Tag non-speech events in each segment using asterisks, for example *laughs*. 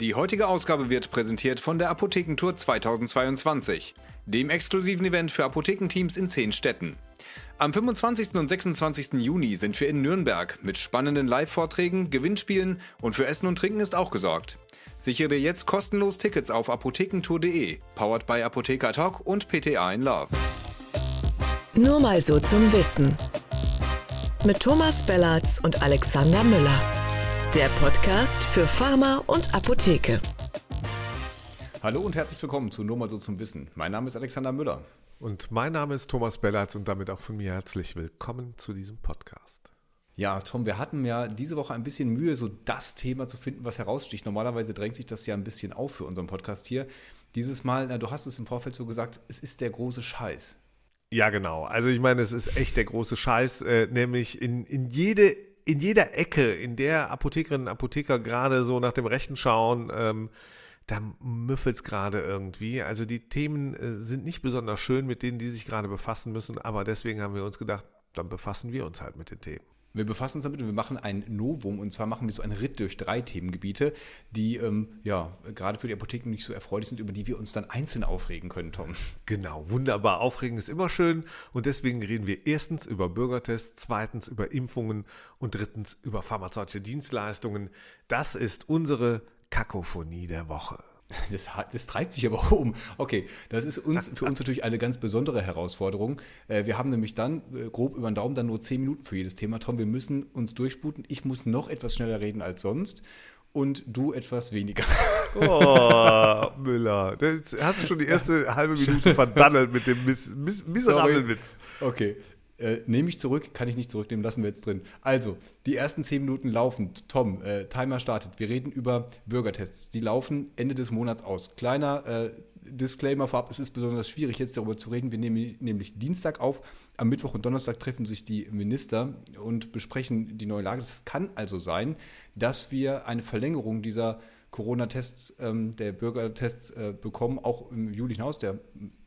Die heutige Ausgabe wird präsentiert von der Apothekentour 2022, dem exklusiven Event für Apothekenteams in zehn Städten. Am 25. und 26. Juni sind wir in Nürnberg mit spannenden Live-Vorträgen, Gewinnspielen und für Essen und Trinken ist auch gesorgt. Sichere jetzt kostenlos Tickets auf apothekentour.de, powered by Apotheker Talk und PTA in Love. Nur mal so zum Wissen. Mit Thomas Bellatz und Alexander Müller. Der Podcast für Pharma und Apotheke. Hallo und herzlich willkommen zu Nur mal so zum Wissen. Mein Name ist Alexander Müller. Und mein Name ist Thomas Bellatz und damit auch von mir herzlich willkommen zu diesem Podcast. Ja, Tom, wir hatten ja diese Woche ein bisschen Mühe, so das Thema zu finden, was heraussticht. Normalerweise drängt sich das ja ein bisschen auf für unseren Podcast hier. Dieses Mal, na, du hast es im Vorfeld so gesagt, es ist der große Scheiß. Ja, genau. Also ich meine, es ist echt der große Scheiß, äh, nämlich in, in jede in jeder Ecke, in der Apothekerinnen und Apotheker gerade so nach dem Rechten schauen, ähm, da müffelt es gerade irgendwie. Also die Themen äh, sind nicht besonders schön, mit denen die sich gerade befassen müssen, aber deswegen haben wir uns gedacht, dann befassen wir uns halt mit den Themen. Wir befassen uns damit und wir machen ein Novum und zwar machen wir so einen Ritt durch drei Themengebiete, die ähm, ja gerade für die Apotheken nicht so erfreulich sind, über die wir uns dann einzeln aufregen können, Tom. Genau, wunderbar. Aufregen ist immer schön und deswegen reden wir erstens über Bürgertests, zweitens über Impfungen und drittens über pharmazeutische Dienstleistungen. Das ist unsere Kakophonie der Woche. *laughs* Das, das, treibt sich aber *laughs* um. Okay, das ist uns, für uns natürlich eine ganz besondere Herausforderung. Äh, wir haben nämlich dann, äh, grob über den Daumen, dann nur zehn Minuten für jedes Thema. Tom, wir müssen uns durchsputen. Ich muss noch etwas schneller reden als sonst und du etwas weniger. Oh, *laughs* Müller. Das hast du schon die erste halbe Minute verdaddelt mit dem miss, miss, miserablen Witz. Okay, äh, nehme ich zurück, kann ich nicht zurücknehmen, lassen wir jetzt drin. Also, die ersten zehn Minuten laufen. Tom, äh, Timer startet. Wir reden über Bürgertests. Die laufen Ende des Monats aus. Kleiner äh, Disclaimer vorab, es ist besonders schwierig, jetzt darüber zu reden. Wir nehmen nämlich Dienstag auf. Am Mittwoch und Donnerstag treffen sich die Minister und besprechen die neue Lage. Es kann also sein, dass wir eine Verlängerung dieser Corona-Tests, ähm, der Bürgertests äh, bekommen, auch im Juli hinaus. Der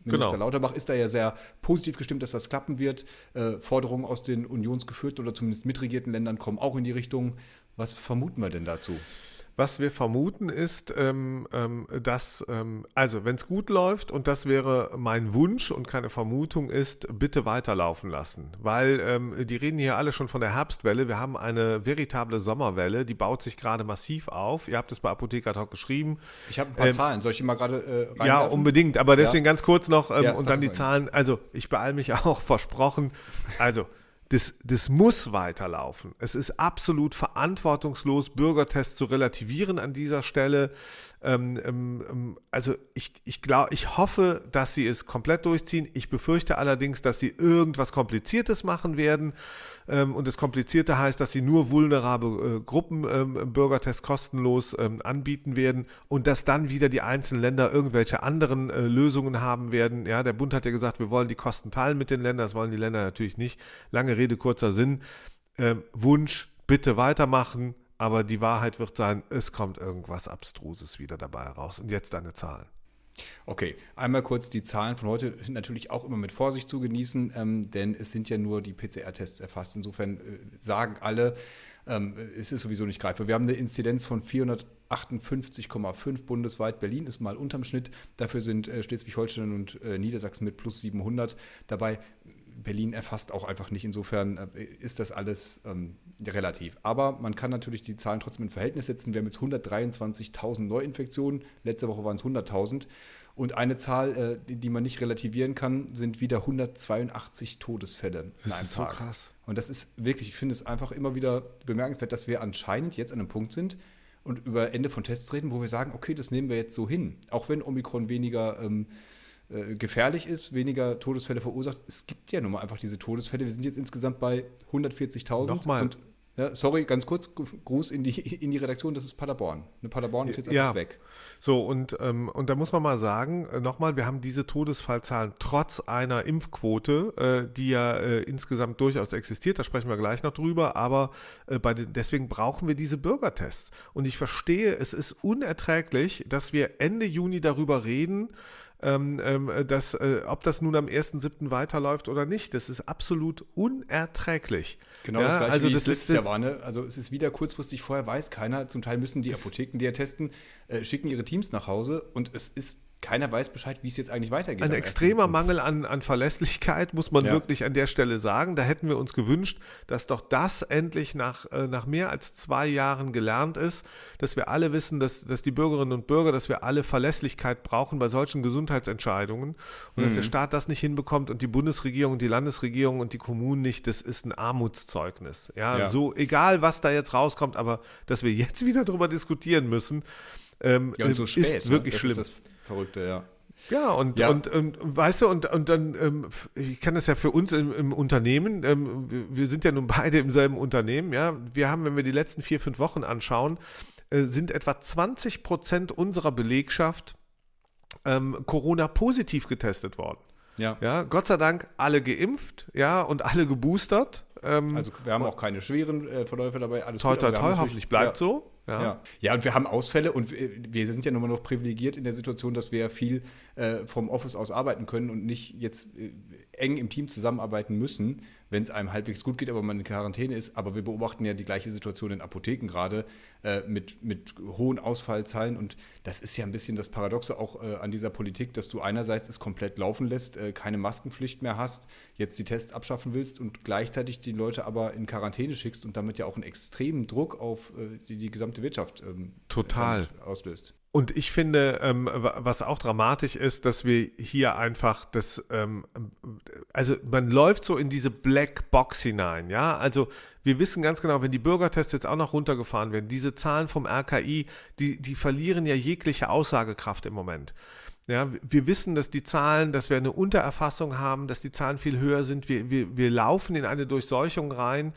Minister genau. Lauterbach ist da ja sehr positiv gestimmt, dass das klappen wird. Äh, Forderungen aus den unionsgeführten oder zumindest mitregierten Ländern kommen auch in die Richtung. Was vermuten wir denn dazu? Was wir vermuten ist, ähm, ähm, dass, ähm, also wenn es gut läuft, und das wäre mein Wunsch und keine Vermutung ist, bitte weiterlaufen lassen. Weil ähm, die reden hier alle schon von der Herbstwelle. Wir haben eine veritable Sommerwelle, die baut sich gerade massiv auf. Ihr habt es bei Apotheker Talk geschrieben. Ich habe ein paar ähm, Zahlen. Soll ich die mal gerade äh, Ja, unbedingt. Aber deswegen ja. ganz kurz noch ähm, ja, und dann die Zahlen. Also ich beeile mich *laughs* auch, versprochen. Also das, das muss weiterlaufen. Es ist absolut verantwortungslos, Bürgertests zu relativieren an dieser Stelle. Ähm, ähm, ähm also ich, ich glaube, ich hoffe, dass sie es komplett durchziehen. Ich befürchte allerdings, dass sie irgendwas Kompliziertes machen werden. Ähm, und das Komplizierte heißt, dass sie nur vulnerable äh, Gruppen ähm, Bürgertests kostenlos ähm, anbieten werden und dass dann wieder die einzelnen Länder irgendwelche anderen äh, Lösungen haben werden. Ja, der Bund hat ja gesagt, wir wollen die Kosten teilen mit den Ländern. Das wollen die Länder natürlich nicht. Lange Rede, kurzer Sinn. Ähm, Wunsch, bitte weitermachen. Aber die Wahrheit wird sein, es kommt irgendwas Abstruses wieder dabei raus. Und jetzt deine Zahlen. Okay, einmal kurz die Zahlen von heute sind natürlich auch immer mit Vorsicht zu genießen, ähm, denn es sind ja nur die PCR-Tests erfasst. Insofern äh, sagen alle, ähm, es ist sowieso nicht greifbar. Wir haben eine Inzidenz von 458,5 bundesweit. Berlin ist mal unterm Schnitt. Dafür sind äh, Schleswig-Holstein und äh, Niedersachsen mit plus 700 dabei. Berlin erfasst auch einfach nicht. Insofern äh, ist das alles ähm, relativ. Aber man kann natürlich die Zahlen trotzdem in Verhältnis setzen. Wir haben jetzt 123.000 Neuinfektionen. Letzte Woche waren es 100.000. Und eine Zahl, äh, die, die, man nicht relativieren kann, sind wieder 182 Todesfälle das in einem ist Tag. So krass. Und das ist wirklich, ich finde es einfach immer wieder bemerkenswert, dass wir anscheinend jetzt an einem Punkt sind und über Ende von Tests reden, wo wir sagen, okay, das nehmen wir jetzt so hin. Auch wenn Omikron weniger ähm, äh, gefährlich ist, weniger Todesfälle verursacht. Es gibt ja nun mal einfach diese Todesfälle. Wir sind jetzt insgesamt bei 140.000. Nochmal. Und ja, sorry, ganz kurz, Gruß in die, in die Redaktion, das ist Paderborn. Ne, Paderborn ist jetzt einfach ja. weg. So, und, ähm, und da muss man mal sagen, äh, nochmal, wir haben diese Todesfallzahlen trotz einer Impfquote, äh, die ja äh, insgesamt durchaus existiert, da sprechen wir gleich noch drüber, aber äh, bei den, deswegen brauchen wir diese Bürgertests. Und ich verstehe, es ist unerträglich, dass wir Ende Juni darüber reden, ähm, ähm, dass, äh, ob das nun am 1.7. weiterläuft oder nicht. Das ist absolut unerträglich. Genau ja, das gleiche also wie das letztes Jahr war. Ne? Also es ist wieder kurzfristig, vorher weiß keiner. Zum Teil müssen die Apotheken, die ja testen, äh, schicken ihre Teams nach Hause und es ist keiner weiß Bescheid, wie es jetzt eigentlich weitergeht. Ein extremer Mangel an, an Verlässlichkeit, muss man ja. wirklich an der Stelle sagen. Da hätten wir uns gewünscht, dass doch das endlich nach, äh, nach mehr als zwei Jahren gelernt ist, dass wir alle wissen, dass, dass die Bürgerinnen und Bürger, dass wir alle Verlässlichkeit brauchen bei solchen Gesundheitsentscheidungen und mhm. dass der mhm. Staat das nicht hinbekommt und die Bundesregierung, die Landesregierung und die Kommunen nicht, das ist ein Armutszeugnis. Ja, ja. so egal, was da jetzt rauskommt, aber dass wir jetzt *laughs* wieder darüber diskutieren müssen, ähm, ja, so spät, ist wirklich ne? schlimm. Ist Verrückte, ja. Ja, und, ja. Und, und, weißt du, und, und dann, ähm, ich kann das ja für uns im, im Unternehmen, ähm, wir sind ja nun beide im selben Unternehmen, ja, wir haben, wenn wir die letzten vier, fünf Wochen anschauen, äh, sind etwa 20 Prozent unserer Belegschaft ähm, Corona-positiv getestet worden. Ja. ja. Gott sei Dank alle geimpft, ja, und alle geboostert. Ähm, also wir haben auch keine schweren äh, Verläufe dabei. Alles toi, toi, toi, hoffentlich bleibt ja. so. Ja. ja. Ja. und wir haben Ausfälle und wir sind ja nur noch privilegiert in der Situation, dass wir viel äh, vom Office aus arbeiten können und nicht jetzt äh, eng im Team zusammenarbeiten müssen, wenn es einem halbwegs gut geht, aber man in Quarantäne ist. Aber wir beobachten ja die gleiche Situation in Apotheken gerade äh, mit, mit hohen Ausfallzahlen. Und das ist ja ein bisschen das Paradoxe auch äh, an dieser Politik, dass du einerseits es komplett laufen lässt, äh, keine Maskenpflicht mehr hast, jetzt die Tests abschaffen willst und gleichzeitig die Leute aber in Quarantäne schickst und damit ja auch einen extremen Druck auf äh, die, die gesamte Wirtschaft ähm, Total. auslöst. Und ich finde, ähm, was auch dramatisch ist, dass wir hier einfach das, ähm, also man läuft so in diese Black Box hinein, ja. Also wir wissen ganz genau, wenn die Bürgertests jetzt auch noch runtergefahren werden, diese Zahlen vom RKI, die, die verlieren ja jegliche Aussagekraft im Moment. Ja, wir wissen, dass die Zahlen, dass wir eine Untererfassung haben, dass die Zahlen viel höher sind. Wir, wir, wir laufen in eine Durchseuchung rein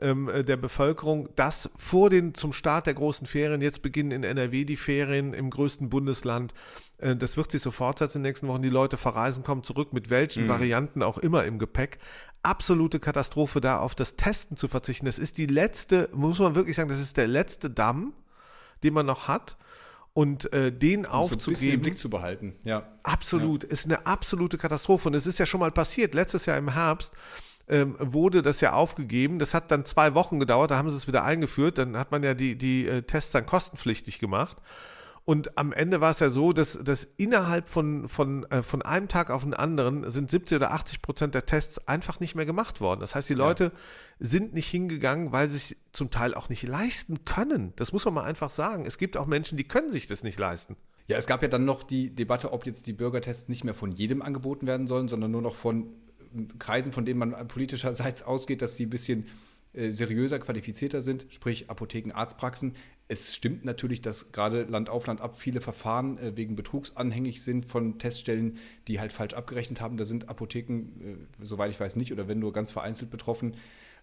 ähm, äh, der Bevölkerung, dass vor den, zum Start der großen Ferien, jetzt beginnen in NRW die Ferien im größten Bundesland, äh, das wird sich so fortsetzen in den nächsten Wochen, die Leute verreisen, kommen zurück, mit welchen mhm. Varianten auch immer im Gepäck. Absolute Katastrophe, da auf das Testen zu verzichten. Das ist die letzte, muss man wirklich sagen, das ist der letzte Damm, den man noch hat und äh, den um aufzugeben. So im Blick zu behalten, ja. Absolut, ja. ist eine absolute Katastrophe. Und es ist ja schon mal passiert, letztes Jahr im Herbst ähm, wurde das ja aufgegeben. Das hat dann zwei Wochen gedauert, da haben sie es wieder eingeführt. Dann hat man ja die, die äh, Tests dann kostenpflichtig gemacht. Und am Ende war es ja so, dass, dass innerhalb von, von, äh, von einem Tag auf den anderen sind 70 oder 80 Prozent der Tests einfach nicht mehr gemacht worden. Das heißt, die Leute ja. sind nicht hingegangen, weil sie sich zum Teil auch nicht leisten können. Das muss man mal einfach sagen. Es gibt auch Menschen, die können sich das nicht leisten. Ja, es gab ja dann noch die Debatte, ob jetzt die Bürgertests nicht mehr von jedem angeboten werden sollen, sondern nur noch von Kreisen, von denen man politischerseits ausgeht, dass die ein bisschen äh, seriöser, qualifizierter sind, sprich Apotheken, Arztpraxen. Es stimmt natürlich, dass gerade Land auf Land ab viele Verfahren äh, wegen Betrugs anhängig sind von Teststellen, die halt falsch abgerechnet haben. Da sind Apotheken, äh, soweit ich weiß, nicht oder wenn nur ganz vereinzelt betroffen.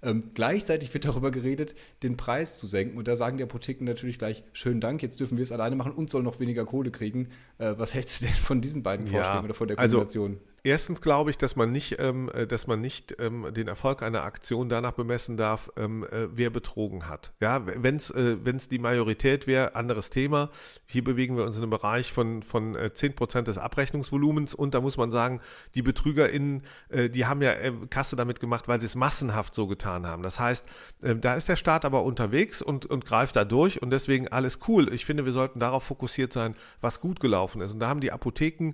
Ähm, gleichzeitig wird darüber geredet, den Preis zu senken. Und da sagen die Apotheken natürlich gleich, schönen Dank, jetzt dürfen wir es alleine machen und sollen noch weniger Kohle kriegen. Äh, was hältst du denn von diesen beiden Vorschlägen ja, oder von der also Kombination? Also Erstens glaube ich, dass man nicht, ähm, äh, dass man nicht ähm, den Erfolg einer Aktion danach bemessen darf, ähm, äh, wer betrogen hat. Ja, wenn es äh, die Majorität wäre, anderes Thema. Hier bewegen wir uns in einem Bereich von, von äh, 10% des Abrechnungsvolumens und da muss man sagen, die BetrügerInnen, äh, die haben ja äh, Kasse damit gemacht, weil sie es massenhaft so getan haben. Das heißt, äh, da ist der Staat aber unterwegs und, und greift da durch und deswegen alles cool. Ich finde, wir sollten darauf fokussiert sein, was gut gelaufen ist. Und da haben die Apotheken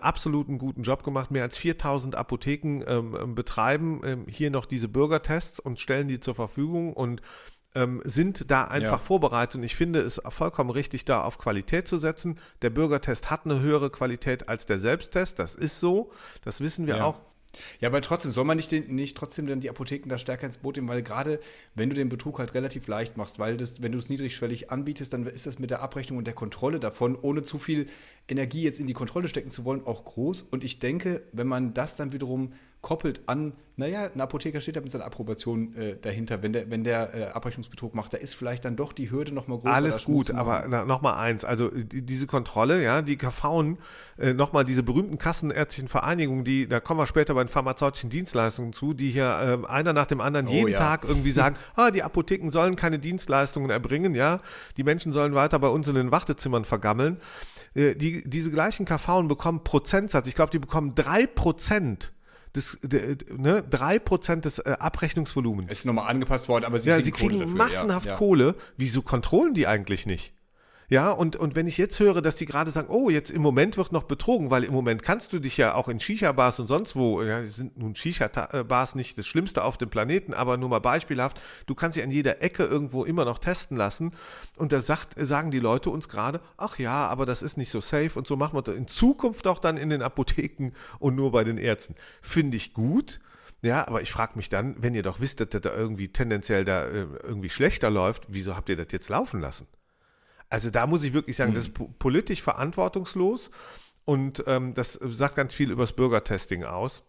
absolut einen guten Job gemacht gemacht, mehr als 4000 Apotheken ähm, ähm, betreiben ähm, hier noch diese Bürgertests und stellen die zur Verfügung und ähm, sind da einfach ja. vorbereitet. Und ich finde es vollkommen richtig, da auf Qualität zu setzen. Der Bürgertest hat eine höhere Qualität als der Selbsttest. Das ist so. Das wissen wir ja. auch. Ja, aber trotzdem, soll man nicht, den, nicht trotzdem dann die Apotheken da stärker ins Boot nehmen, weil gerade wenn du den Betrug halt relativ leicht machst, weil das, wenn du es niedrigschwellig anbietest, dann ist das mit der Abrechnung und der Kontrolle davon, ohne zu viel Energie jetzt in die Kontrolle stecken zu wollen, auch groß. Und ich denke, wenn man das dann wiederum koppelt an, naja, ein Apotheker steht da mit seiner Approbation äh, dahinter, wenn der, wenn der äh, Abrechnungsbetrug macht, da ist vielleicht dann doch die Hürde nochmal größer. Alles gut, aber nochmal eins, also die, diese Kontrolle, ja, die KV, äh, nochmal diese berühmten kassenärztlichen Vereinigungen, die, da kommen wir später bei den pharmazeutischen Dienstleistungen zu, die hier äh, einer nach dem anderen oh, jeden ja. Tag irgendwie *laughs* sagen, ah, die Apotheken sollen keine Dienstleistungen erbringen, ja, die Menschen sollen weiter bei uns in den Wartezimmern vergammeln. Äh, die, diese gleichen KV bekommen Prozentsatz, ich glaube, die bekommen 3% des, de, ne, 3% des äh, Abrechnungsvolumens. Es ist nochmal angepasst worden, aber sie ja, kriegen, sie kriegen massenhaft ja, ja. Kohle. Wieso kontrollen die eigentlich nicht? Ja, und, und wenn ich jetzt höre, dass die gerade sagen, oh, jetzt im Moment wird noch betrogen, weil im Moment kannst du dich ja auch in Shisha-Bars und sonst wo, ja, sind nun Shisha-Bars nicht das Schlimmste auf dem Planeten, aber nur mal beispielhaft, du kannst sie an jeder Ecke irgendwo immer noch testen lassen. Und da sagt, sagen die Leute uns gerade, ach ja, aber das ist nicht so safe und so machen wir das in Zukunft auch dann in den Apotheken und nur bei den Ärzten. Finde ich gut. Ja, aber ich frage mich dann, wenn ihr doch wisst, dass das da irgendwie tendenziell da äh, irgendwie schlechter läuft, wieso habt ihr das jetzt laufen lassen? Also da muss ich wirklich sagen, mhm. das ist politisch verantwortungslos und ähm, das sagt ganz viel über das Bürgertesting aus.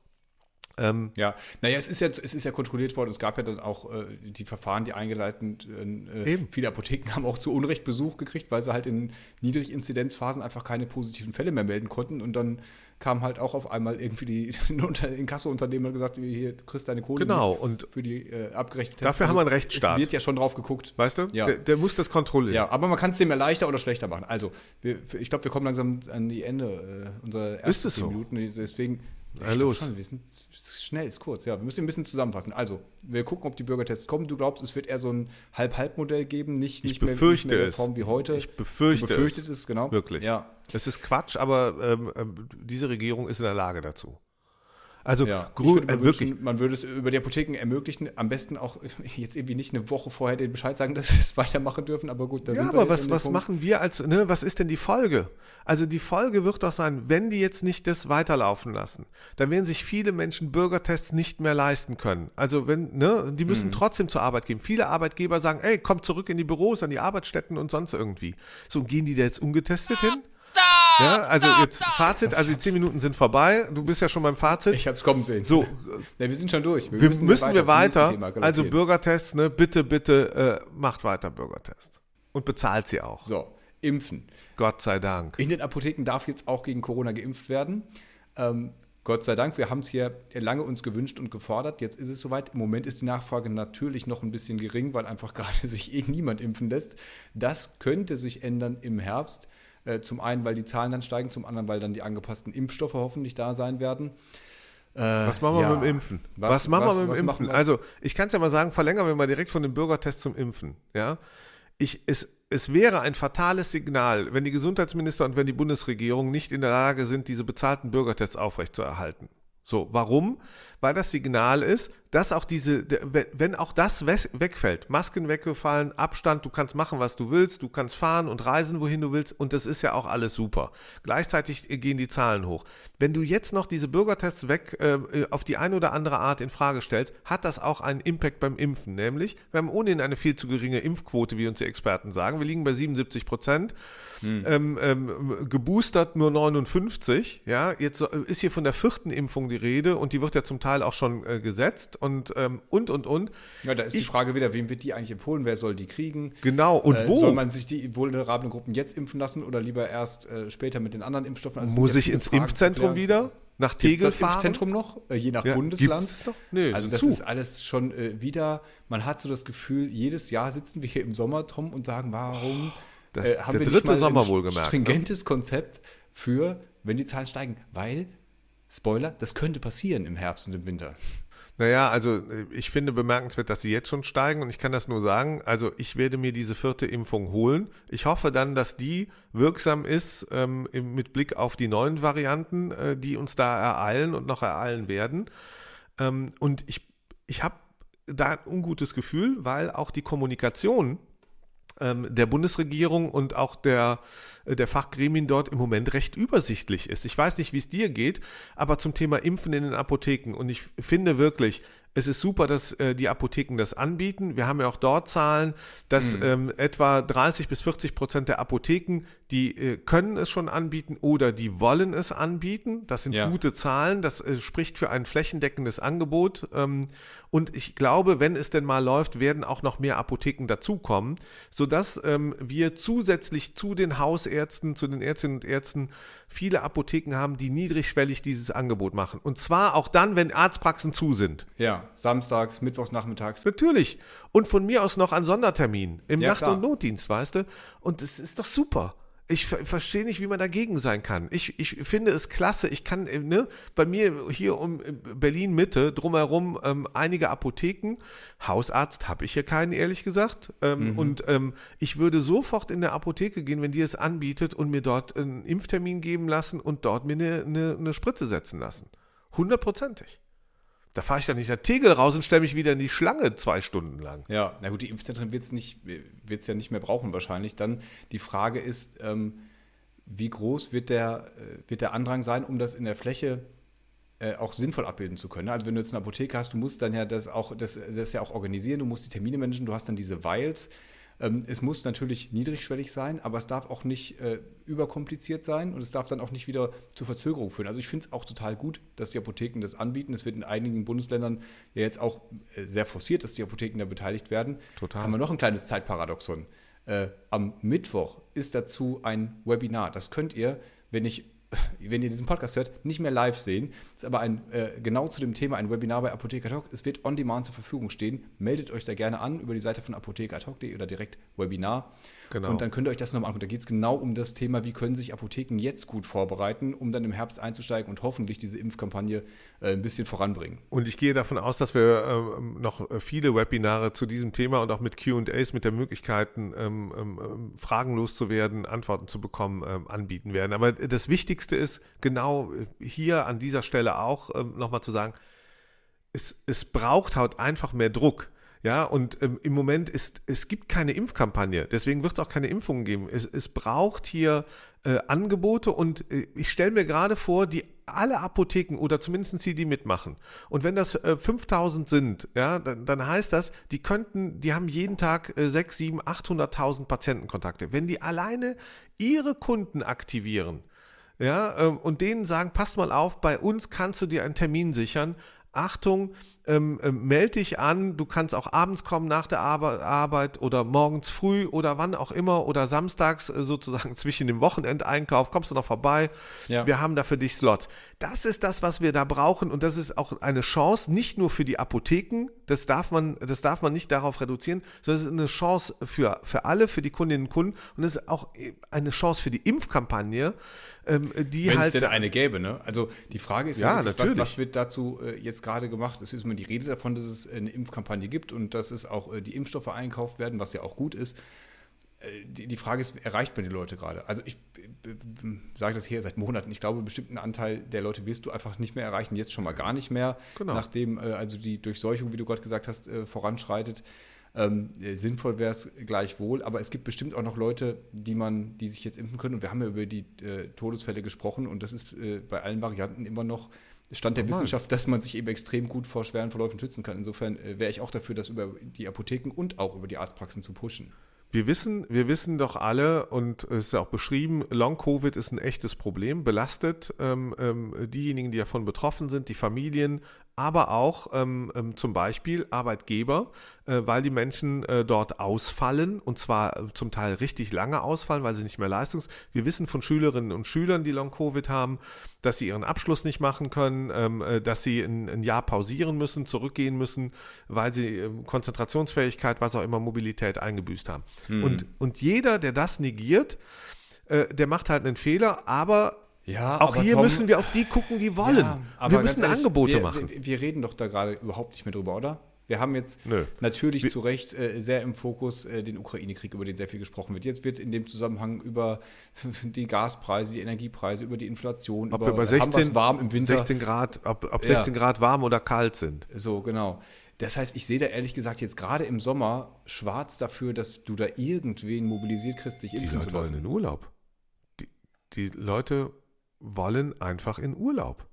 Ähm, ja, naja, es ist ja, es ist ja kontrolliert worden. Es gab ja dann auch äh, die Verfahren, die eingeleitet äh, Viele Apotheken *laughs* haben auch zu Unrecht Besuch gekriegt, weil sie halt in Niedriginzidenzphasen einfach keine positiven Fälle mehr melden konnten. Und dann kam halt auch auf einmal irgendwie die *laughs* Inkasso-Unternehmen und gesagt, hier, kriegst deine Kohle genau, und für die äh, abgerechneten Tests. Dafür haben wir einen Rechtsstaat. Es wird ja schon drauf geguckt. Weißt du? Ja. Der, der muss das kontrollieren. Ja, aber man kann es dem ja leichter oder schlechter machen. Also, wir, ich glaube, wir kommen langsam an die Ende äh, unserer ersten Ist es so? Minuten. Deswegen na los. Schon, wir sind schnell, ist kurz. Ja, wir müssen ein bisschen zusammenfassen. Also, wir gucken, ob die Bürgertests kommen. Du glaubst, es wird eher so ein Halb-Halb-Modell geben, nicht, nicht, mehr, nicht mehr Form wie heute. Ich befürchte du befürchtet es. es, genau. Wirklich. Ja. Das ist Quatsch, aber ähm, ähm diese Regierung ist in der Lage dazu. Also ja, würde äh, wirklich. Wünschen, man würde es über die Apotheken ermöglichen, am besten auch *laughs* jetzt irgendwie nicht eine Woche vorher den Bescheid sagen, *laughs* dass sie es weitermachen dürfen, aber gut. Da ja, aber was, was machen wir als, ne, was ist denn die Folge? Also die Folge wird doch sein, wenn die jetzt nicht das weiterlaufen lassen, dann werden sich viele Menschen Bürgertests nicht mehr leisten können. Also wenn, ne, die müssen hm. trotzdem zur Arbeit gehen. Viele Arbeitgeber sagen, ey, komm zurück in die Büros, an die Arbeitsstätten und sonst irgendwie. So, gehen die da jetzt ungetestet hin? Stop, ja, also stop, jetzt stop. Fazit, also die zehn Minuten sind vorbei. Du bist ja schon beim Fazit. Ich hab's kommen sehen. So, ja, wir sind schon durch. Wir, wir müssen, müssen wir weiter. also Bürgertests, ne, bitte, bitte äh, macht weiter Bürgertests und bezahlt sie auch. So, impfen. Gott sei Dank. In den Apotheken darf jetzt auch gegen Corona geimpft werden. Ähm, Gott sei Dank, wir haben es hier lange uns gewünscht und gefordert. Jetzt ist es soweit. Im Moment ist die Nachfrage natürlich noch ein bisschen gering, weil einfach *laughs* gerade sich eh niemand impfen lässt. Das könnte sich ändern im Herbst. Äh, zum einen, weil die Zahlen dann steigen, zum anderen, weil dann die angepassten Impfstoffe hoffentlich da sein werden. Äh, was machen wir ja. mit dem Impfen? Was, was machen was, wir mit dem Impfen? Also, ich kann es ja mal sagen, verlängern wir mal direkt von dem Bürgertest zum Impfen. Ja? Ich, es, es wäre ein fatales Signal, wenn die Gesundheitsminister und wenn die Bundesregierung nicht in der Lage sind, diese bezahlten Bürgertests aufrechtzuerhalten. So, warum? Weil das Signal ist, dass auch diese, wenn auch das wegfällt, Masken weggefallen, Abstand, du kannst machen, was du willst, du kannst fahren und reisen, wohin du willst und das ist ja auch alles super. Gleichzeitig gehen die Zahlen hoch. Wenn du jetzt noch diese Bürgertests weg äh, auf die eine oder andere Art in Frage stellst, hat das auch einen Impact beim Impfen, nämlich wir haben ohnehin eine viel zu geringe Impfquote, wie uns die Experten sagen. Wir liegen bei 77 Prozent, hm. ähm, ähm, geboostert nur 59. Ja, jetzt ist hier von der vierten Impfung die Rede und die wird ja zum Teil auch schon äh, gesetzt und ähm, und und und. Ja, da ist ich, die Frage wieder, wem wird die eigentlich empfohlen? Wer soll die kriegen? Genau, und äh, wo? Soll man sich die vulnerablen Gruppen jetzt impfen lassen oder lieber erst äh, später mit den anderen Impfstoffen? Also Muss ich ins Fragen Impfzentrum wieder? Nach Tegel das fahren? Impfzentrum noch, äh, je nach ja, Bundesland. Gibt's noch? Nee, also das zu. ist alles schon äh, wieder, man hat so das Gefühl, jedes Jahr sitzen wir hier im Sommer, Tom, und sagen, warum das, äh, haben wir nicht mal Sommer ein wohlgemerkt, ne? stringentes ne? Konzept für, wenn die Zahlen steigen, weil, Spoiler, das könnte passieren im Herbst und im Winter. Naja, also äh, ich finde bemerkenswert, dass sie jetzt schon steigen und ich kann das nur sagen. Also ich werde mir diese vierte Impfung holen. Ich hoffe dann, dass die wirksam ist ähm, mit Blick auf die neuen Varianten, äh, die uns da ereilen und noch ereilen werden. Ähm, und ich, ich habe da ein ungutes Gefühl, weil auch die Kommunikation ähm, der Bundesregierung und auch der, äh, der Fachgremien dort im Moment recht übersichtlich ist. Ich weiß nicht, wie es dir geht, aber zum Thema Impfen in den Apotheken und ich finde wirklich, es ist super, dass äh, die Apotheken das anbieten. Wir haben ja auch dort Zahlen, dass mhm. ähm, etwa 30 bis 40 Prozent der Apotheken, die äh, können es schon anbieten oder die wollen es anbieten. Das sind ja. gute Zahlen. Das äh, spricht für ein flächendeckendes Angebot. Ähm, und ich glaube, wenn es denn mal läuft, werden auch noch mehr Apotheken dazukommen, sodass ähm, wir zusätzlich zu den Hausärzten, zu den Ärztinnen und Ärzten viele Apotheken haben, die niedrigschwellig dieses Angebot machen. Und zwar auch dann, wenn Arztpraxen zu sind. Ja, samstags, mittwochs, nachmittags. Natürlich. Und von mir aus noch an Sondertermin im ja, Nacht- klar. und Notdienst, weißt du? Und es ist doch super. Ich verstehe nicht, wie man dagegen sein kann. Ich, ich finde es klasse. Ich kann, äh, ne, bei mir hier um äh, Berlin Mitte, drumherum ähm, einige Apotheken. Hausarzt habe ich hier keinen, ehrlich gesagt. Ähm, mhm. Und ähm, ich würde sofort in der Apotheke gehen, wenn die es anbietet und mir dort einen Impftermin geben lassen und dort mir eine, eine, eine Spritze setzen lassen. Hundertprozentig. Da fahre ich dann nicht nach Tegel raus und stelle mich wieder in die Schlange zwei Stunden lang. Ja, na gut, die Impfzentren wird es ja nicht mehr brauchen wahrscheinlich. Dann die Frage ist, ähm, wie groß wird der, äh, wird der Andrang sein, um das in der Fläche äh, auch sinnvoll abbilden zu können. Also wenn du jetzt eine Apotheke hast, du musst dann ja das auch, das, das ja auch organisieren, du musst die Termine managen, du hast dann diese ähm, es muss natürlich niedrigschwellig sein, aber es darf auch nicht äh, überkompliziert sein und es darf dann auch nicht wieder zu Verzögerung führen. Also ich finde es auch total gut, dass die Apotheken das anbieten. Es wird in einigen Bundesländern ja jetzt auch äh, sehr forciert, dass die Apotheken da beteiligt werden. Total. Jetzt haben wir noch ein kleines Zeitparadoxon. Äh, am Mittwoch ist dazu ein Webinar. Das könnt ihr, wenn ich wenn ihr diesen Podcast hört, nicht mehr live sehen. Das ist aber ein, äh, genau zu dem Thema ein Webinar bei Apotheker Talk. Es wird on demand zur Verfügung stehen. Meldet euch da gerne an über die Seite von apothekertalk.de oder direkt Webinar. Genau. Und dann könnt ihr euch das nochmal angucken. Da geht es genau um das Thema, wie können sich Apotheken jetzt gut vorbereiten, um dann im Herbst einzusteigen und hoffentlich diese Impfkampagne äh, ein bisschen voranbringen. Und ich gehe davon aus, dass wir ähm, noch viele Webinare zu diesem Thema und auch mit QAs, mit der Möglichkeit, ähm, ähm, ähm, Fragen loszuwerden, Antworten zu bekommen, ähm, anbieten werden. Aber das Wichtigste ist, genau hier an dieser Stelle auch ähm, nochmal zu sagen, es, es braucht halt einfach mehr Druck. Ja, und ähm, im Moment ist, es gibt keine Impfkampagne, deswegen wird es auch keine Impfungen geben. Es, es braucht hier äh, Angebote und äh, ich stelle mir gerade vor, die alle Apotheken oder zumindest die, die mitmachen. Und wenn das äh, 5000 sind, ja, dann, dann, heißt das, die könnten, die haben jeden Tag äh, 6, 7, 800.000 Patientenkontakte. Wenn die alleine ihre Kunden aktivieren, ja, äh, und denen sagen, pass mal auf, bei uns kannst du dir einen Termin sichern, Achtung, ähm, ähm, melde dich an, du kannst auch abends kommen nach der Arbeit oder morgens früh oder wann auch immer oder samstags äh, sozusagen *laughs* zwischen dem Wochenendeinkauf, kommst du noch vorbei, ja. wir haben da für dich Slots. Das ist das, was wir da brauchen und das ist auch eine Chance, nicht nur für die Apotheken, das darf man, das darf man nicht darauf reduzieren, sondern es ist eine Chance für, für alle, für die Kundinnen und Kunden und es ist auch eine Chance für die Impfkampagne, ähm, die Wenn halt. Wenn es denn eine gäbe, ne? Also die Frage ist ja, ja wirklich, was, was, wird dazu äh, jetzt gerade gemacht? Es ist immer die Rede davon, dass es eine Impfkampagne gibt und dass es auch äh, die Impfstoffe einkauft werden, was ja auch gut ist. Die, die, Frage ist, erreicht man die Leute gerade? Also ich sage das hier seit Monaten. Ich glaube, einen bestimmten Anteil der Leute wirst du einfach nicht mehr erreichen, jetzt schon mal gar nicht mehr, genau. nachdem äh, also die Durchseuchung, wie du gerade gesagt hast, äh, voranschreitet. Ähm, äh, sinnvoll wäre es gleichwohl, aber es gibt bestimmt auch noch Leute, die man, die sich jetzt impfen können. Und wir haben ja über die äh, Todesfälle gesprochen und das ist äh, bei allen Varianten immer noch Stand der Normal. Wissenschaft, dass man sich eben extrem gut vor schweren Verläufen schützen kann. Insofern äh, wäre ich auch dafür, das über die Apotheken und auch über die Arztpraxen zu pushen. Wir wissen, wir wissen doch alle, und es ist auch beschrieben, Long-Covid ist ein echtes Problem, belastet ähm, ähm, diejenigen, die davon betroffen sind, die Familien, aber auch ähm, ähm, zum Beispiel Arbeitgeber, äh, weil die Menschen äh, dort ausfallen und zwar äh, zum Teil richtig lange ausfallen, weil sie nicht mehr leistungs. Wir wissen von Schülerinnen und Schülern, die Long-Covid haben, dass sie ihren Abschluss nicht machen können, ähm, äh, dass sie ein, ein, Jahr pausieren müssen, zurückgehen müssen, weil sie ähm, Konzentrationsfähigkeit, was auch immer, Mobilität eingebüßt haben. Mhm. Und, und jeder, der das negiert, äh, der macht halt einen Fehler, aber ja, auch hier Tom, müssen wir auf die gucken, die wollen. Ja, wir müssen ehrlich, Angebote wir, machen. Wir, wir, reden doch da gerade überhaupt nicht mehr drüber, oder? Wir haben jetzt Nö. natürlich wir, zu Recht äh, sehr im Fokus äh, den Ukraine-Krieg, über den sehr viel gesprochen wird. Jetzt wird in dem Zusammenhang über *laughs* die Gaspreise, die Energiepreise, über die Inflation, ob über, wir bei 16, warm im Winter. 16 Grad, ob, ob 16 ja. Grad warm oder kalt sind. So, genau. Das heißt, ich sehe da ehrlich gesagt jetzt gerade im Sommer schwarz dafür, dass du da irgendwen mobilisiert kriegst, sich impfen zu lassen. Die Leute wollen in Urlaub. Die, die Leute wollen einfach in Urlaub.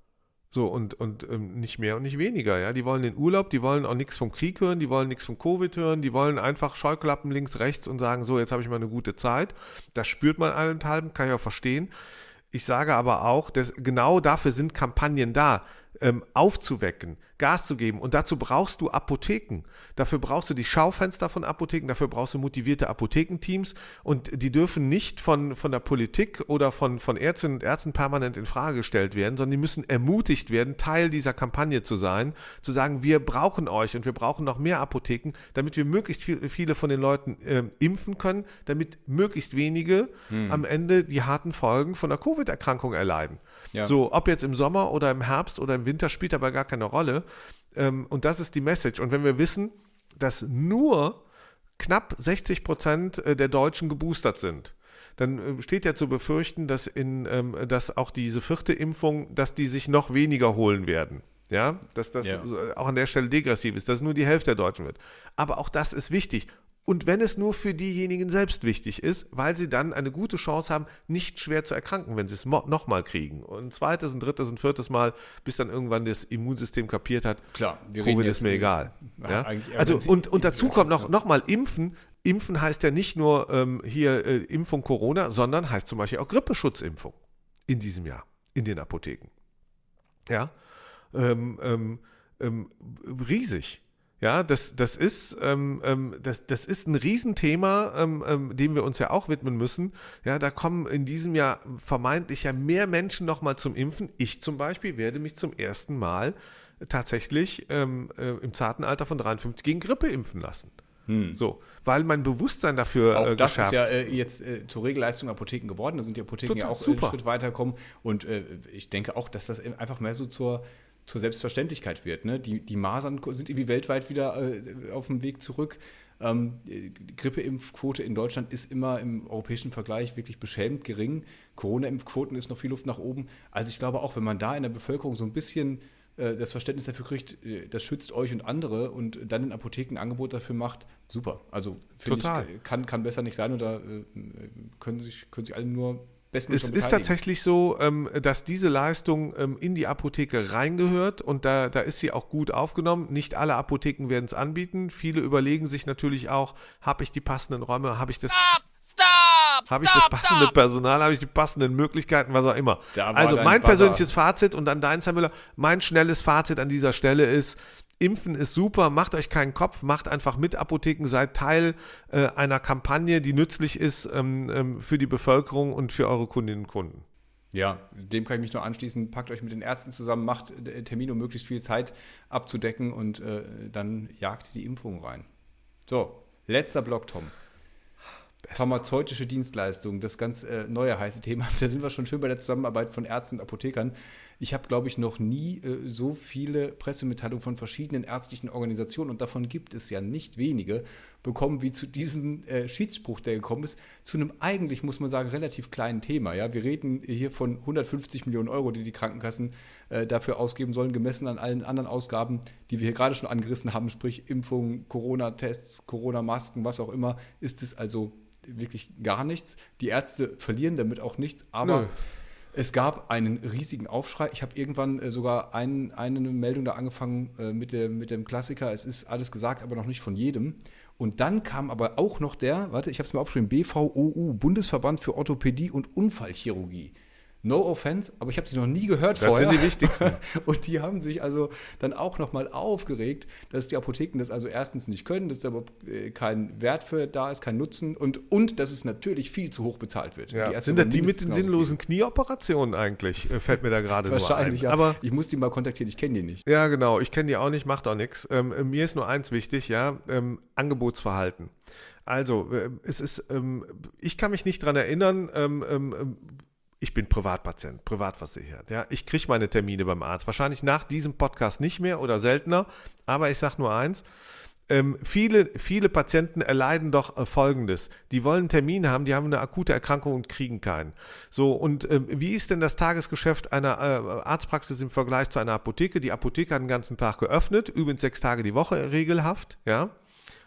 So, und, und ähm, nicht mehr und nicht weniger, ja. Die wollen den Urlaub, die wollen auch nichts vom Krieg hören, die wollen nichts vom Covid hören, die wollen einfach Scheuklappen links, rechts und sagen, so, jetzt habe ich mal eine gute Zeit. Das spürt man allenthalben, kann ich auch verstehen. Ich sage aber auch, dass genau dafür sind Kampagnen da, ähm, aufzuwecken. Gas zu geben. Und dazu brauchst du Apotheken. Dafür brauchst du die Schaufenster von Apotheken, dafür brauchst du motivierte Apothekenteams und die dürfen nicht von, von der Politik oder von, von Ärztinnen und Ärzten permanent in Frage gestellt werden, sondern die müssen ermutigt werden, Teil dieser Kampagne zu sein, zu sagen, wir brauchen euch und wir brauchen noch mehr Apotheken, damit wir möglichst viel, viele von den Leuten äh, impfen können, damit möglichst wenige hm. am Ende die harten Folgen von der Covid-Erkrankung erleiden. Ja. So, ob jetzt im Sommer oder im Herbst oder im Winter spielt aber gar keine Rolle. Ähm, und das ist die Message. Und wenn wir wissen, dass nur knapp 60 Prozent äh, der Deutschen geboostert sind, dann äh, steht ja zu befürchten, dass, in, ähm, dass auch diese vierte Impfung, dass die sich noch weniger holen werden. Ja, dass das ja. auch an der Stelle degressiv ist, dass nur die Hälfte der Deutschen wird. Aber auch das ist wichtig. Und wenn es nur für diejenigen selbst wichtig ist, weil sie dann eine gute Chance haben, nicht schwer zu erkranken, wenn sie es nochmal kriegen. Und ein zweites, ein drittes, ein viertes Mal, bis dann irgendwann das Immunsystem kapiert hat, Klar, Covid ist mir egal. Ja? Also und, und dazu kommt noch, noch mal Impfen. Impfen heißt ja nicht nur ähm, hier äh, Impfung Corona, sondern heißt zum Beispiel auch Grippeschutzimpfung in diesem Jahr in den Apotheken. Ja, ähm, ähm, ähm riesig. Ja, das, das, ist, ähm, ähm, das, das ist ein Riesenthema, ähm, ähm, dem wir uns ja auch widmen müssen. Ja, da kommen in diesem Jahr vermeintlich ja mehr Menschen nochmal zum Impfen. Ich zum Beispiel werde mich zum ersten Mal tatsächlich ähm, äh, im zarten Alter von 53 gegen Grippe impfen lassen. Hm. So, weil mein Bewusstsein dafür auch äh, das ist ja äh, jetzt äh, zur Regelleistung Apotheken geworden. Da sind die Apotheken Total, ja auch super. einen Schritt weitergekommen. Und äh, ich denke auch, dass das einfach mehr so zur zur Selbstverständlichkeit wird. Ne? Die, die Masern sind irgendwie weltweit wieder äh, auf dem Weg zurück. Ähm, die Grippeimpfquote in Deutschland ist immer im europäischen Vergleich wirklich beschämend gering. Corona-Impfquoten ist noch viel Luft nach oben. Also ich glaube auch, wenn man da in der Bevölkerung so ein bisschen äh, das Verständnis dafür kriegt, äh, das schützt euch und andere und dann in Apotheken ein Angebot dafür macht, super. Also Total. Ich, kann, kann besser nicht sein und da äh, können sich, können sich alle nur es ist tatsächlich so, ähm, dass diese Leistung ähm, in die Apotheke reingehört und da, da ist sie auch gut aufgenommen. Nicht alle Apotheken werden es anbieten. Viele überlegen sich natürlich auch, habe ich die passenden Räume, habe ich das... Stop! Stop! Habe ich stop, das passende stop. Personal, habe ich die passenden Möglichkeiten, was auch immer. Also mein persönliches Fazit und dann dein, Herr Müller, mein schnelles Fazit an dieser Stelle ist, Impfen ist super, macht euch keinen Kopf, macht einfach mit Apotheken, seid Teil äh, einer Kampagne, die nützlich ist ähm, ähm, für die Bevölkerung und für eure Kundinnen und Kunden. Ja, dem kann ich mich nur anschließen. Packt euch mit den Ärzten zusammen, macht äh, Termine, um möglichst viel Zeit abzudecken und äh, dann jagt die Impfung rein. So, letzter Block, Tom. Best. Pharmazeutische Dienstleistungen, das ganz äh, neue heiße Thema. *laughs* Da sind wir schon schön bei der Zusammenarbeit von Ärzten und Apothekern. Ich habe, glaube ich, noch nie äh, so viele Pressemitteilungen von verschiedenen ärztlichen Organisationen, und davon gibt es ja nicht wenige, bekommen, wie zu diesem äh, Schiedsspruch, der gekommen ist, zu einem eigentlich, muss man sagen, relativ kleinen Thema. Ja? Wir reden hier von 150 Millionen Euro, die die Krankenkassen äh, dafür ausgeben sollen, gemessen an allen anderen Ausgaben, die wir hier gerade schon angerissen haben, sprich Impfungen, Corona-Tests, Corona-Masken, was auch immer, ist es also wirklich gar nichts. Die Ärzte verlieren damit auch nichts, aber Nö. Es gab einen riesigen Aufschrei. Ich habe irgendwann äh, sogar ein, eine Meldung da angefangen äh, mit, der, mit dem Klassiker, es ist alles gesagt, aber noch nicht von jedem. Und dann kam aber auch noch der, warte, ich habe es mir aufgeschrieben, BVOU, Bundesverband für Orthopädie und Unfallchirurgie. No offense, aber ich habe sie noch nie gehört das vorher. Das sind die wichtigsten. *laughs* Und die haben sich also dann auch nochmal aufgeregt, dass die Apotheken das also erstens nicht können, dass da aber äh, kein Wert für da ist, kein Nutzen und, und dass es natürlich viel zu hoch bezahlt wird. Ja. Sind das die mit den sinnlosen viel. Knieoperationen eigentlich? Äh, fällt mir da gerade nur ein. Wahrscheinlich, ja. Aber ich muss die mal kontaktieren, ich kenne die nicht. Ja, genau, ich kenne die auch nicht, macht auch nichts. Ähm, äh, mir ist nur eins wichtig, ja, ähm, Angebotsverhalten. Also, es ist, ähm, ich kann mich nicht daran erinnern, ähm, ähm, ich bin Privatpatient, privatversichert. Ja, ich kriege meine Termine beim Arzt. Wahrscheinlich nach diesem Podcast nicht mehr oder seltener. Aber ich sage nur eins. Ähm, viele, viele Patienten erleiden doch äh, Folgendes. Die wollen einen Termin haben, die haben eine akute Erkrankung und kriegen keinen. So, und äh, wie ist denn das Tagesgeschäft einer äh, Arztpraxis im Vergleich zu einer Apotheke? Die Apotheke hat den ganzen Tag geöffnet, übrigens sechs Tage die Woche regelhaft, ja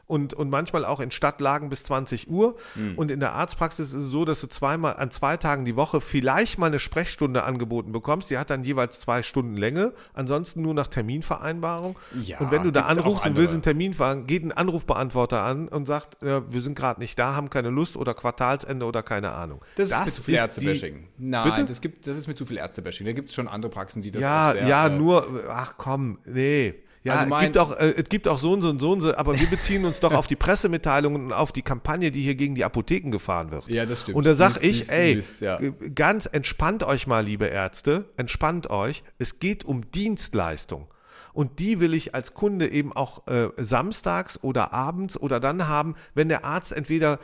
und, und manchmal auch in Stadtlagen bis 20 Uhr. Mhm. Und in der Arztpraxis ist es so, dass du zweimal an zwei Tagen die Woche vielleicht mal eine Sprechstunde angeboten bekommst. Die hat dann jeweils zwei Stunden Länge. Ansonsten nur nach Terminvereinbarung. Ja, und wenn du da anrufst und willst einen Termin fahren, geht ein Anrufbeantworter an und sagt, ja, wir sind gerade nicht da, haben keine Lust oder Quartalsende oder keine Ahnung. Das, das ist mit zu viel Ärztebashing. Nein, Bitte? das, gibt, das ist mit zu viel Ärztebashing. Da gibt es schon andere Praxen, die das ja, auch sehr, Ja, äh, nur, ach komm, nee. Ja, also mein, es, gibt auch, äh, es gibt auch so und so und so und so, aber wir beziehen uns doch *laughs* auf die Pressemitteilungen und auf die Kampagne, die hier gegen die Apotheken gefahren wird. Ja, das stimmt. Und da sage ich, ey, Mist, ja. Äh, ganz entspannt euch mal, liebe Ärzte, entspannt euch. Es geht um Dienstleistung. Und die will ich als Kunde eben auch äh, samstags oder abends oder dann haben, wenn der Arzt entweder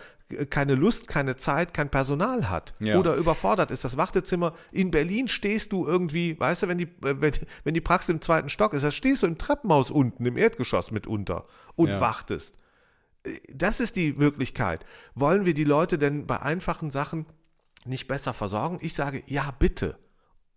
keine Lust, keine Zeit, kein Personal hat ja. oder überfordert ist. Das Wartezimmer in Berlin stehst du irgendwie, weißt du, wenn die, wenn, wenn die Praxis im zweiten Stock ist, da stehst du im Treppenhaus unten, im Erdgeschoss mitunter und ja. wartest. Das ist die Wirklichkeit. Wollen wir die Leute denn bei einfachen Sachen nicht besser versorgen? Ich sage, ja, bitte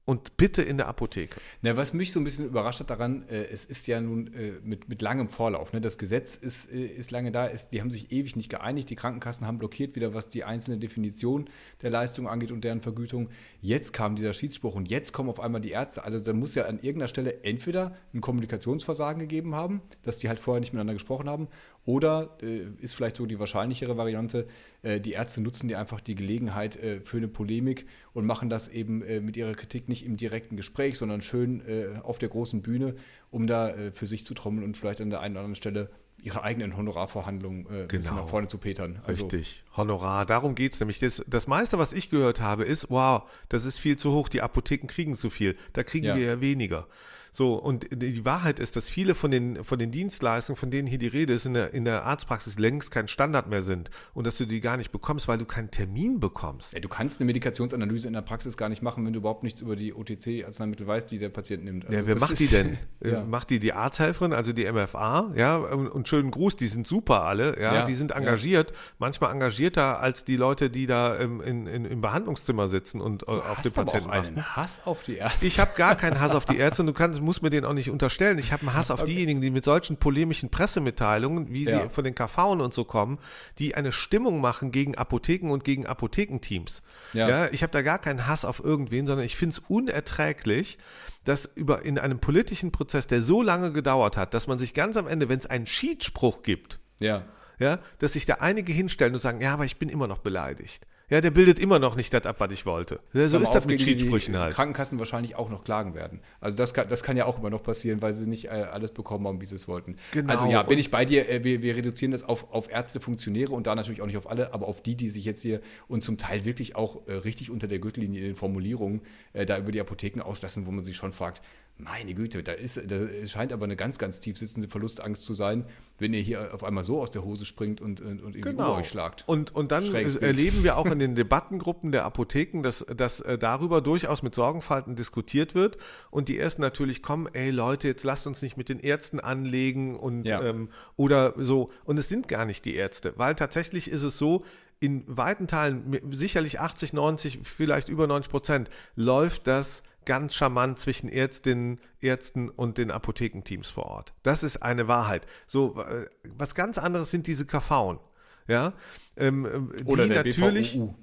und bitte in der Apotheke. Na, was mich so ein bisschen überrascht hat daran, äh, es ist ja nun äh, mit, mit langem Vorlauf. Ne? Das Gesetz ist, äh, ist lange da, ist, die haben sich ewig nicht geeinigt. Die Krankenkassen haben blockiert wieder, was die einzelne Definition der Leistung angeht und deren Vergütung. Jetzt kam dieser Schiedsspruch und jetzt kommen auf einmal die Ärzte. Also da muss ja an irgendeiner Stelle entweder ein Kommunikationsversagen gegeben haben, dass die halt vorher nicht miteinander gesprochen haben, oder äh, ist vielleicht so die wahrscheinlichere Variante, äh, die Ärzte nutzen die einfach die Gelegenheit äh, für eine Polemik und machen das eben äh, mit ihrer Kritik nicht im direkten Gespräch, sondern schön äh, auf der großen Bühne, um da äh, für sich zu trommeln und vielleicht an der einen oder anderen Stelle ihre eigenen Honorarverhandlungen äh, genau. nach vorne zu petern. Also Richtig, Honorar, darum geht es nämlich. Das, das meiste, was ich gehört habe, ist, wow, das ist viel zu hoch, die Apotheken kriegen zu viel, da kriegen ja. wir ja weniger. So, und die Wahrheit ist, dass viele von den, von den Dienstleistungen, von denen hier die Rede ist, in der, in der Arztpraxis längst kein Standard mehr sind und dass du die gar nicht bekommst, weil du keinen Termin bekommst. Ja, du kannst eine Medikationsanalyse in der Praxis gar nicht machen, wenn du überhaupt nichts über die OTC-Arzneimittel weißt, die der Patient nimmt. Also ja, wer macht die denn? *laughs* ja. Macht die die Arzthelferin, also die MFA, ja, und schönen Gruß, die sind super alle, ja, ja die sind engagiert, ja. manchmal engagierter als die Leute, die da im, in, in, im Behandlungszimmer sitzen und du auf den Patienten aber auch einen Hass auf die Ärzte. Ich habe gar keinen Hass auf die Ärzte und du kannst muss mir den auch nicht unterstellen. Ich habe einen Hass auf okay. diejenigen, die mit solchen polemischen Pressemitteilungen, wie ja. sie von den KV und so kommen, die eine Stimmung machen gegen Apotheken und gegen Apothekenteams. Ja. ja ich habe da gar keinen Hass auf irgendwen, sondern ich finde es unerträglich, dass über in einem politischen Prozess, der so lange gedauert hat, dass man sich ganz am Ende, wenn es einen Schiedsspruch gibt, ja. Ja, dass sich da einige hinstellen und sagen, ja, aber ich bin immer noch beleidigt. Ja, der bildet immer noch nicht das ab, was ich wollte. So ist das mit Schiedsprüchen halt. Krankenkassen wahrscheinlich auch noch klagen werden. Also das kann, das kann ja auch immer noch passieren, weil sie nicht äh, alles bekommen haben, wie sie es wollten. Genau. Also ja, bin ich bei dir. Äh, wir, wir, reduzieren das auf, auf Ärzte, Funktionäre und da natürlich auch nicht auf alle, aber auf die, die sich jetzt hier und zum Teil wirklich auch äh, richtig unter der Gürtellinie in den Formulierungen da über die Apotheken auslassen, wo man sich schon fragt, meine Güte, da, ist, da scheint aber eine ganz, ganz tief sitzende Verlustangst zu sein, wenn ihr hier auf einmal so aus der Hose springt und, und, und genau. über euch schlagt. Und, und dann erleben wir auch in den Debattengruppen der Apotheken, dass, dass äh, darüber durchaus mit Sorgenfalten diskutiert wird und die ersten natürlich kommen, ey Leute, jetzt lasst uns nicht mit den Ärzten anlegen und ja. ähm, oder so. Und es sind gar nicht die Ärzte, weil tatsächlich ist es so, in weiten Teilen, sicherlich 80, 90, vielleicht über 90 Prozent, läuft das ganz charmant zwischen Ärztinnen, Ärzten und den Apothekenteams vor Ort. Das ist eine Wahrheit. So, äh, was ganz anderes sind diese KVen. Ja, ähm, äh, oder der natürlich. BVUU.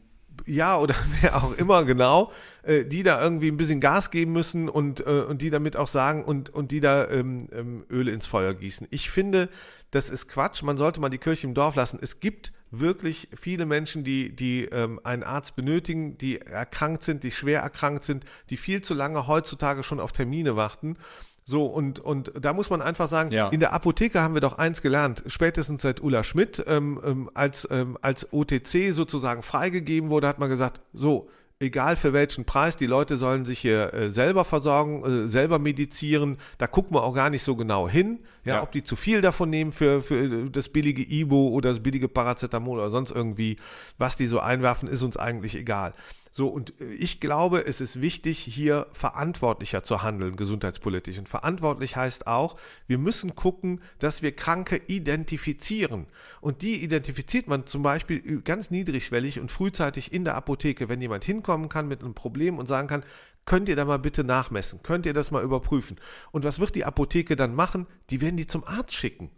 Ja, oder *laughs* wer auch immer, genau, äh, die da irgendwie ein bisschen Gas geben müssen und, äh, und die damit auch sagen und, und die da ähm, ähm, Öl ins Feuer gießen. Ich finde, das ist Quatsch. Man sollte mal die Kirche im Dorf lassen. Es gibt wirklich viele Menschen, die, die ähm, einen Arzt benötigen, die erkrankt sind, die schwer erkrankt sind, die viel zu lange heutzutage schon auf Termine warten. So, und, und da muss man einfach sagen, ja. in der Apotheke haben wir doch eins gelernt, spätestens seit Ulla Schmidt, ähm, ähm, als, ähm, als OTC sozusagen freigegeben wurde, hat man gesagt, so, egal für welchen Preis, die Leute sollen sich hier äh, selber versorgen, äh, selber medizieren. Da gucken wir auch gar nicht so genau hin, ja, ja. ob die zu viel davon nehmen für, für das billige Ibo oder das billige Paracetamol oder sonst irgendwie. Was die so einwerfen, ist uns eigentlich egal. So, und äh, ich glaube, es ist wichtig, hier verantwortlicher zu handeln, gesundheitspolitisch. Und verantwortlich heißt auch, wir müssen gucken, dass wir Kranke identifizieren. Und die identifiziert man zum Beispiel ganz niedrigschwellig und frühzeitig in der Apotheke, wenn jemand hinkommen kann mit einem Problem und sagen kann, Könnt ihr da mal bitte nachmessen? Könnt ihr das mal überprüfen? Und was wird die Apotheke dann machen? Die werden die zum Arzt schicken.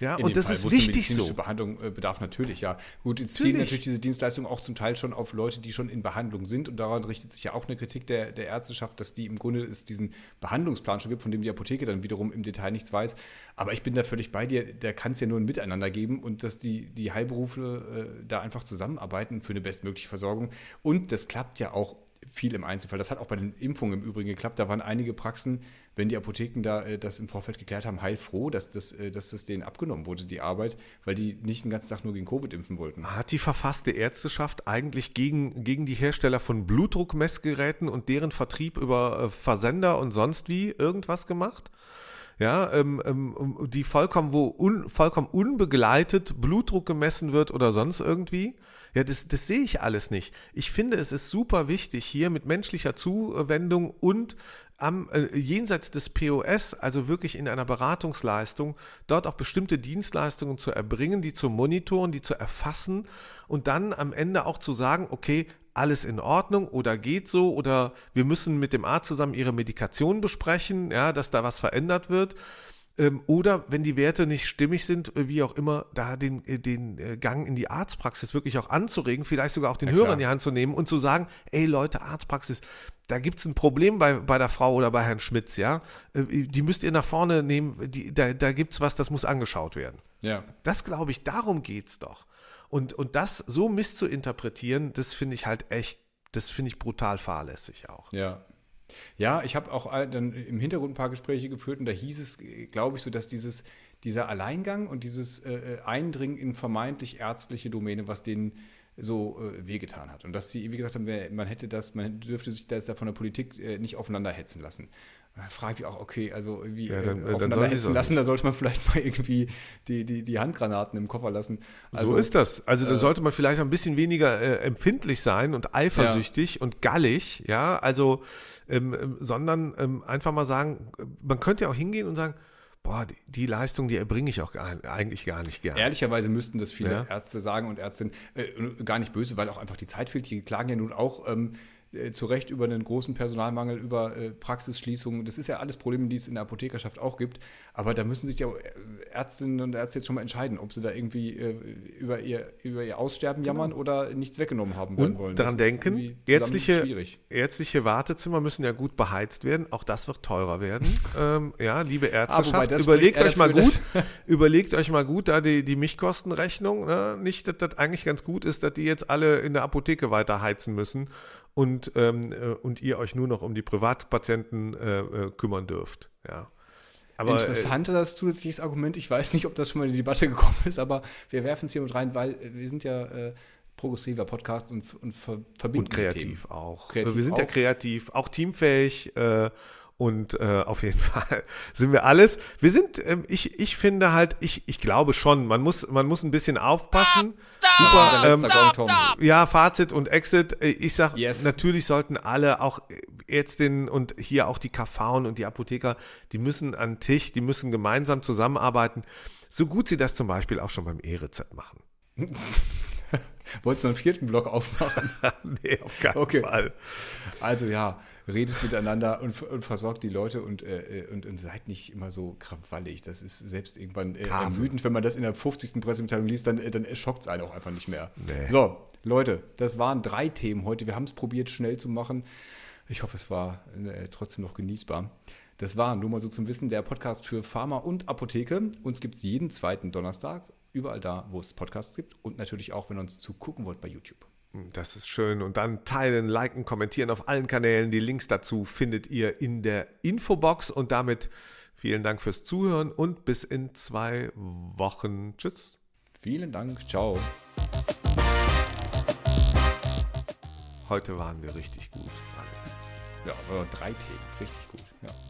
Ja, In und das Fall, ist wichtig so. Behandlung äh, bedarf natürlich, ja. Gut, jetzt zielen natürlich diese Dienstleistungen auch zum Teil schon auf Leute, die schon in Behandlung sind und daran richtet sich ja auch eine Kritik der, der Ärzteschaft, dass die im Grunde es diesen Behandlungsplan schon gibt, von dem die Apotheke dann wiederum im Detail nichts weiß. Aber ich bin da völlig bei dir, da kann es ja nur ein Miteinander geben und dass die, die Heilberufe äh, da einfach zusammenarbeiten für eine bestmögliche Versorgung. Und das klappt ja auch viel im Einzelfall. Das hat auch bei den Impfungen im Übrigen geklappt. Da waren einige Praxen, wenn die Apotheken da äh, das im Vorfeld geklärt haben, heilfroh, dass das, äh, dass das denen abgenommen wurde, die Arbeit, weil die nicht den ganzen Tag nur gegen Covid impfen wollten. Hat die verfasste Ärzteschaft eigentlich gegen, gegen die Hersteller von Blutdruckmessgeräten und deren Vertrieb über äh, Versender und sonst wie irgendwas gemacht? Ja, ähm, ähm, die vollkommen, wo un, vollkommen unbegleitet Blutdruck gemessen wird oder sonst irgendwie. Ja, das, das sehe ich alles nicht. Ich finde, es ist super wichtig, hier mit menschlicher Zuwendung und am äh, jenseits des POS, also wirklich in einer Beratungsleistung, dort auch bestimmte Dienstleistungen zu erbringen, die zu monitoren, die zu erfassen und dann am Ende auch zu sagen, okay, alles in Ordnung oder geht so oder wir müssen mit dem Arzt zusammen ihre Medikation besprechen, ja, dass da was verändert wird. Ähm, oder wenn die Werte nicht stimmig sind, äh, wie auch immer, da den, äh, den äh, Gang in die Arztpraxis wirklich auch anzuregen, vielleicht sogar auch den ja, Hörer in die Hand zu nehmen und zu sagen, ey Leute, Arztpraxis, da gibt es ein Problem bei, bei der Frau oder bei Herrn Schmitz, ja. Die müsst ihr nach vorne nehmen, die, da, da gibt es was, das muss angeschaut werden. Ja. Das glaube ich, darum geht es doch. Und, und das so misszuinterpretieren, das finde ich halt echt, das finde ich brutal fahrlässig auch. Ja. Ja, ich habe auch dann im Hintergrund ein paar Gespräche geführt und da hieß es, glaube ich, so, dass dieses, dieser Alleingang und dieses äh, äh, Eindringen in vermeintlich ärztliche Domäne, was denen so äh, wehgetan hat. Und dass sie, wie gesagt haben, man hätte das, man dürfte sich das da von der Politik äh, nicht aufeinander hetzen lassen frage ich auch, okay, also irgendwie ja, dann, äh, aufeinander hetzen lassen, da sollte man vielleicht *laughs* mal irgendwie die, die, die Handgranaten im Koffer lassen. Also, so ist das. Also da äh, sollte man vielleicht ein bisschen weniger äh, empfindlich sein und eifersüchtig ja. und gallig, ja, also, ähm, ähm, sondern ähm, einfach mal sagen, man könnte ja auch hingehen und sagen, boah, die, die Leistung, die erbringe ich auch gar, eigentlich gar nicht gerne. Ehrlicherweise müssten das viele ja. Ärzte sagen und Ärztinnen, äh, gar nicht böse, weil auch einfach die Zeit fehlt. Die klagen ja nun auch ähm, äh, zu Recht über einen großen Personalmangel, über äh, Praxisschließungen. Das ist ja alles Probleme, die es in der Apothekerschaft auch gibt. Aber da müssen sich ja Ärztinnen und Ärzte jetzt schon mal entscheiden, ob sie da irgendwie äh, über, ihr, über ihr Aussterben genau. jammern oder nichts weggenommen haben und wollen. Daran denken, ärztliche, ärztliche Wartezimmer müssen ja gut beheizt werden. Auch das wird teurer werden. *laughs* ähm, ja, liebe Ärzteschaft, ah, überlegt euch mal gut, *laughs* überlegt euch mal gut, da die, die Milchkostenrechnung, ne? nicht, dass das eigentlich ganz gut ist, dass die jetzt alle in der Apotheke weiter heizen müssen und, ähm, äh, und ihr euch nur noch um die Privatpatienten äh, äh kümmern dürft. Ja. Aber, Interessanter das zusätzliches Argument. Ich weiß nicht, ob das schon mal in die Debatte *laughs* gekommen ist, aber wir werfen es hier mit rein, weil wir sind ja äh, progressiver Podcast und, und ver verbinden Und kreativ auch. Kreativ wir sind auch. ja kreativ, auch teamfähig. Äh, und äh, auf jeden *laughs* Fall sind wir alles. Wir sind, ähm, ich, ich finde halt, ich, ich glaube schon, man muss, man muss ein bisschen aufpassen. Stop, Super, ähm, stop, stop. ja, Fazit und Exit. Äh, ich sag, yes. natürlich sollten alle, auch Ärztinnen und hier auch die KV und die Apotheker, die müssen an den Tisch, die müssen gemeinsam zusammenarbeiten. So gut sie das zum Beispiel auch schon beim E-Rezept machen. *laughs* Wolltest du einen vierten Block aufmachen? *laughs* nee, auf keinen okay. Fall. Also ja, redet miteinander und, und versorgt die Leute und, äh, und, und, seid nicht immer so krawallig. Das ist selbst irgendwann äh, ermüdend, wenn man das in der 50. Pressemitteilung liest, dann, äh, dann schockt es einen auch einfach nicht mehr. Nee. So, Leute, das waren drei Themen heute. Wir haben es probiert, schnell zu machen. Ich hoffe, es war äh, trotzdem noch genießbar. Das war nur mal so zum Wissen der Podcast für Pharma und Apotheke. Uns gibt es jeden zweiten Donnerstag, überall da, wo es Podcasts gibt und natürlich auch, wenn ihr uns zugucken wollt bei YouTube. Das ist schön. Und dann teilen, liken, kommentieren auf allen Kanälen. Die Links dazu findet ihr in der Infobox. Und damit vielen Dank fürs Zuhören und bis in zwei Wochen. Tschüss. Vielen Dank. Ciao. Heute waren wir richtig gut, Alex. Ja, drei Themen. Richtig gut. Ja.